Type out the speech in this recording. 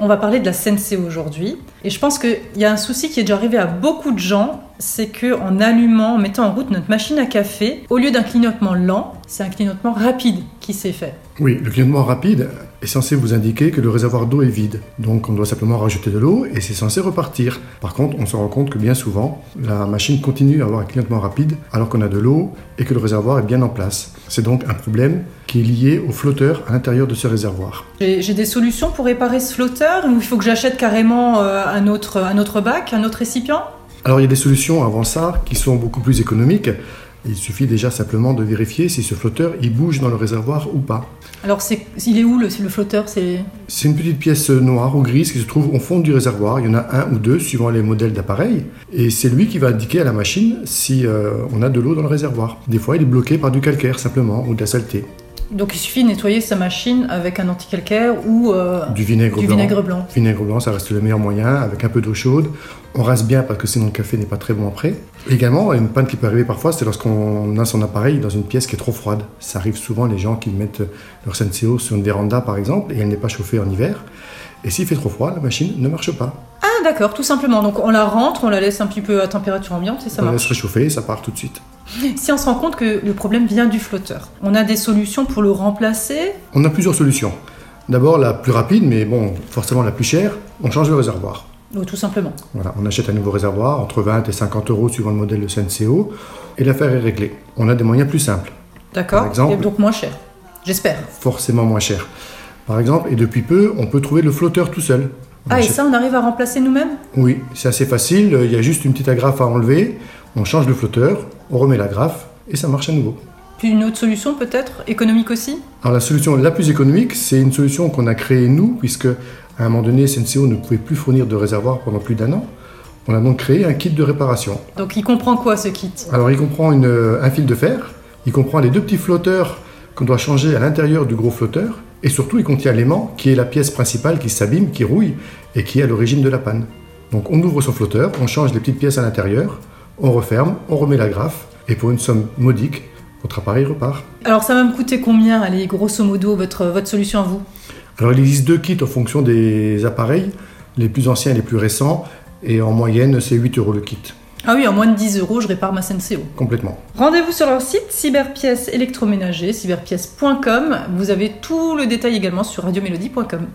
On va parler de la Senseo aujourd'hui. Et je pense qu'il y a un souci qui est déjà arrivé à beaucoup de gens, c'est que en allumant, en mettant en route notre machine à café, au lieu d'un clignotement lent, c'est un clignotement rapide qui s'est fait. Oui, le clignotement rapide est censé vous indiquer que le réservoir d'eau est vide. Donc on doit simplement rajouter de l'eau et c'est censé repartir. Par contre, on se rend compte que bien souvent, la machine continue à avoir un clignotement rapide alors qu'on a de l'eau et que le réservoir est bien en place. C'est donc un problème qui est lié au flotteur à l'intérieur de ce réservoir. J'ai des solutions pour réparer ce flotteur ou il faut que j'achète carrément euh, un, autre, un autre bac, un autre récipient? Alors il y a des solutions avant ça qui sont beaucoup plus économiques. Il suffit déjà simplement de vérifier si ce flotteur il bouge dans le réservoir ou pas. Alors c'est, il est où le, le flotteur? C'est... c'est une petite pièce noire ou grise qui se trouve au fond du réservoir. Il y en a un ou deux suivant les modèles d'appareil. Et c'est lui qui va indiquer à la machine si euh, on a de l'eau dans le réservoir. Des fois il est bloqué par du calcaire simplement ou de la saleté. Donc il suffit de nettoyer sa machine avec un anticalcaire ou euh, du vinaigre du blanc. vinaigre blanc. Vinaigre blanc, ça reste le meilleur moyen avec un peu d'eau chaude. On rase bien parce que sinon le café n'est pas très bon après. Également, une panne qui peut arriver parfois, c'est lorsqu'on a son appareil dans une pièce qui est trop froide. Ça arrive souvent les gens qui mettent leur Senseo sur une véranda par exemple et elle n'est pas chauffée en hiver. Et s'il fait trop froid, la machine ne marche pas. Ah d'accord, tout simplement. Donc on la rentre, on la laisse un petit peu à température ambiante et ça on la marche. laisse réchauffer et ça part tout de suite. Si on se rend compte que le problème vient du flotteur, on a des solutions pour le remplacer? On a plusieurs solutions. D'abord, la plus rapide, mais bon, forcément la plus chère, on change le réservoir. Ou tout simplement. Voilà, on achète un nouveau réservoir entre 20 et 50 euros suivant le modèle de Senseo et l'affaire est réglée. On a des moyens plus simples, D'accord Par exemple- Et donc moins cher. J'espère. forcément moins chers. Par exemple, et depuis peu, on peut trouver le flotteur tout seul. On Ah et ça on arrive à remplacer nous-mêmes? Oui, c'est assez facile, il y a juste une petite agrafe à enlever, on change le flotteur, on remet l'agrafe et ça marche à nouveau. Puis une autre solution peut-être, économique aussi? Alors la solution la plus économique, c'est une solution qu'on a créée nous, puisque à un moment donné, Senseo ne pouvait plus fournir de réservoir pendant plus d'un an. On a donc créé un kit de réparation. Donc il comprend quoi ce kit? Alors il comprend une- un fil de fer, il comprend les deux petits flotteurs qu'on doit changer à l'intérieur du gros flotteur, et surtout il contient l'aimant qui est la pièce principale qui s'abîme, qui rouille, et qui est à l'origine de la panne. Donc on ouvre son flotteur, on change les petites pièces à l'intérieur, on referme, on remet l'agrafe, et pour une somme modique, votre appareil repart. Alors ça va me coûter combien, allez, grosso modo, votre, votre solution à vous? Alors il existe deux kits en fonction des appareils, les plus anciens et les plus récents, et en moyenne c'est 8 euros le kit, Ah oui, en moins de 10 euros, je répare ma Senseo. complètement. Rendez-vous sur leur site cyberpièces électroménager, cyberpièces.com. Vous avez tout le détail également sur radiomélodie.com.